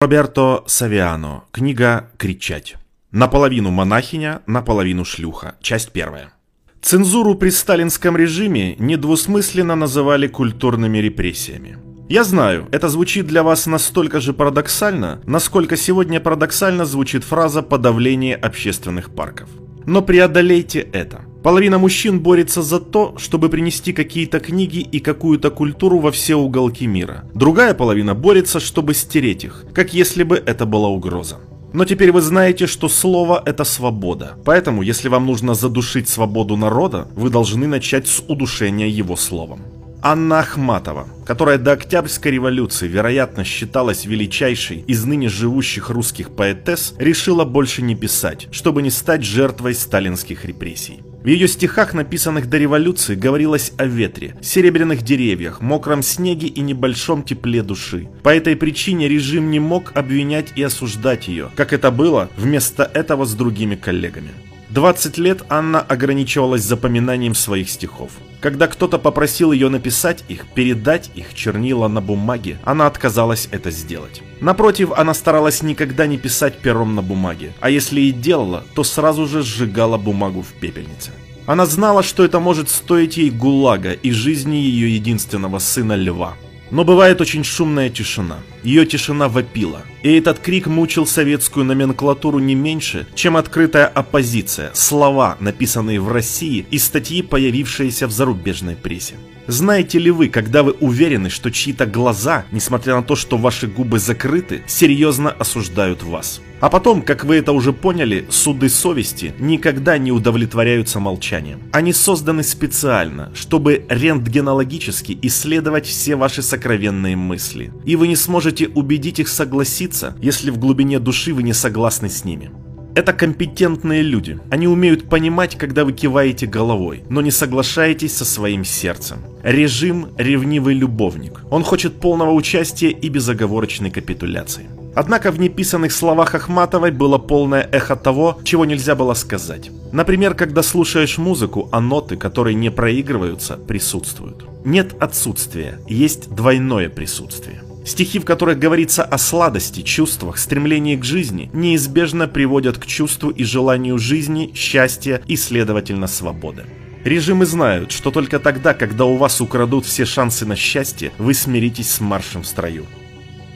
Роберто Савиано. Книга «Кричать». Наполовину монахиня, наполовину шлюха. Часть первая. Цензуру при сталинском режиме недвусмысленно называли культурными репрессиями. Я знаю, это звучит для вас настолько же парадоксально, насколько сегодня парадоксально звучит фраза «подавление общественных парков». Но преодолейте это. Половина мужчин борется за то, чтобы принести какие-то книги и какую-то культуру во все уголки мира. Другая половина борется, чтобы стереть их, как если бы это была угроза. Но теперь вы знаете, что слово – это свобода. Поэтому, если вам нужно задушить свободу народа, вы должны начать с удушения его словом. Анна Ахматова, которая до Октябрьской революции, вероятно, считалась величайшей из ныне живущих русских поэтесс, решила больше не писать, чтобы не стать жертвой сталинских репрессий. В ее стихах, написанных до революции, говорилось о ветре, серебряных деревьях, мокром снеге и небольшом тепле души. По этой причине режим не мог обвинять и осуждать ее, как это было вместо этого с другими коллегами. 20 лет Анна ограничивалась запоминанием своих стихов. Когда кто-то попросил ее написать их, передать их чернила на бумаге, она отказалась это сделать. Напротив, она старалась никогда не писать пером на бумаге, а если и делала, то сразу же сжигала бумагу в пепельнице. Она знала, что это может стоить ей гулага и жизни ее единственного сына Льва. Но бывает очень шумная тишина. Ее тишина вопила. И этот крик мучил советскую номенклатуру не меньше, чем открытая оппозиция, слова, написанные в России и статьи, появившиеся в зарубежной прессе. Знаете ли вы, когда вы уверены, что чьи-то глаза, несмотря на то, что ваши губы закрыты, серьезно осуждают вас? А потом, как вы это уже поняли, суды совести никогда не удовлетворяются молчанием. Они созданы специально, чтобы рентгенологически исследовать все ваши сокровенные мысли. И вы не сможете убедить их согласиться, если в глубине души вы не согласны с ними. Это компетентные люди. Они умеют понимать, когда вы киваете головой, но не соглашаетесь со своим сердцем. Режим – ревнивый любовник. Он хочет полного участия и безоговорочной капитуляции. Однако в неписанных словах Ахматовой было полное эхо того, чего нельзя было сказать. Например, когда слушаешь музыку, а ноты, которые не проигрываются, присутствуют. Нет отсутствия, есть двойное присутствие. Стихи, в которых говорится о сладости, чувствах, стремлении к жизни, неизбежно приводят к чувству и желанию жизни, счастья и, следовательно, свободы. Режимы знают, что только тогда, когда у вас украдут все шансы на счастье, вы смиритесь с маршем в строю.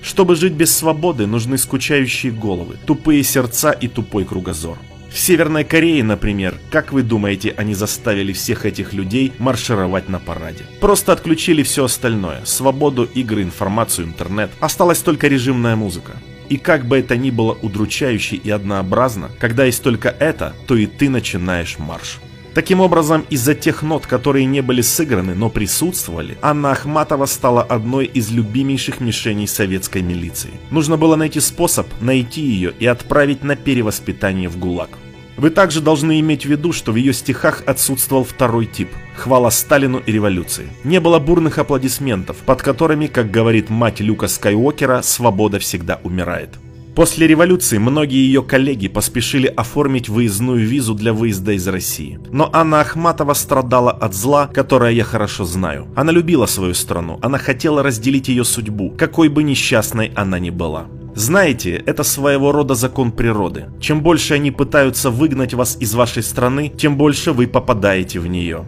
Чтобы жить без свободы, нужны скучающие головы, тупые сердца и тупой кругозор. В Северной Корее, например, как вы думаете, они заставили всех этих людей маршировать на параде? Просто отключили все остальное – свободу, игры, информацию, интернет. Осталась только режимная музыка. И как бы это ни было удручающе и однообразно, когда есть только это, то и ты начинаешь марш. Таким образом, из-за тех нот, которые не были сыграны, но присутствовали, Анна Ахматова стала одной из любимейших мишеней советской милиции. Нужно было найти способ найти ее и отправить на перевоспитание в ГУЛАГ. Вы также должны иметь в виду, что в ее стихах отсутствовал второй тип – хвала Сталину и революции. Не было бурных аплодисментов, под которыми, как говорит мать Люка Скайуокера, свобода всегда умирает. После революции многие ее коллеги поспешили оформить выездную визу для выезда из России. Но Анна Ахматова страдала от зла, которое я хорошо знаю. Она любила свою страну, она хотела разделить ее судьбу, какой бы несчастной она ни была. Знаете, это своего рода закон природы. Чем больше они пытаются выгнать вас из вашей страны, тем больше вы попадаете в нее.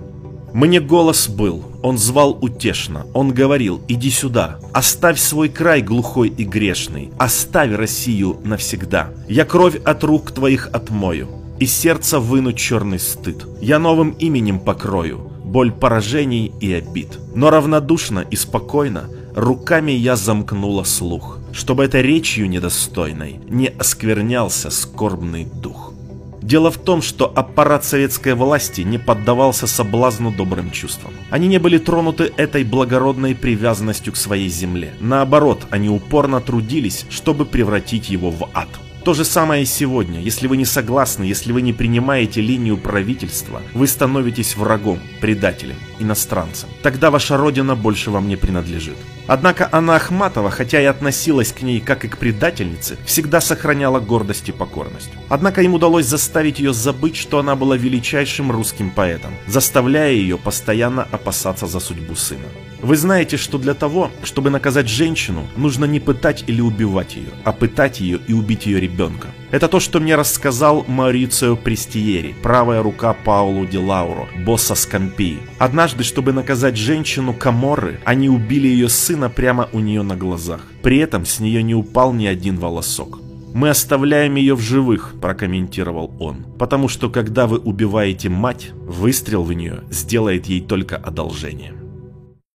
Мне голос был, он звал утешно, он говорил, иди сюда, оставь свой край глухой и грешный, оставь Россию навсегда. Я кровь от рук твоих отмою, и сердца выну черный стыд. Я новым именем покрою, боль поражений и обид. Но равнодушно и спокойно руками я замкнула слух, чтобы этой речью недостойной не осквернялся скорбный дух. Дело в том, что аппарат советской власти не поддавался соблазну добрым чувствам. Они не были тронуты этой благородной привязанностью к своей земле. Наоборот, они упорно трудились, чтобы превратить его в ад. То же самое и сегодня. Если вы не согласны, если вы не принимаете линию правительства, вы становитесь врагом, предателем, иностранцем. Тогда ваша родина больше вам не принадлежит. Однако Анна Ахматова, хотя и относилась к ней как и к предательнице, всегда сохраняла гордость и покорность. Однако им удалось заставить ее забыть, что она была величайшим русским поэтом, заставляя ее постоянно опасаться за судьбу сына. Вы знаете, что для того, чтобы наказать женщину, нужно не пытать или убивать ее, а пытать ее и убить ее ребенка. Это то, что мне рассказал Марицио Престиери, правая рука Паулу Ди Лауро, босса Скампии. Однажды, чтобы наказать женщину Каморры, они убили ее сына прямо у нее на глазах. При этом с нее не упал ни один волосок. «Мы оставляем ее в живых», – прокомментировал он. «Потому что когда вы убиваете мать, выстрел в нее сделает ей только одолжение».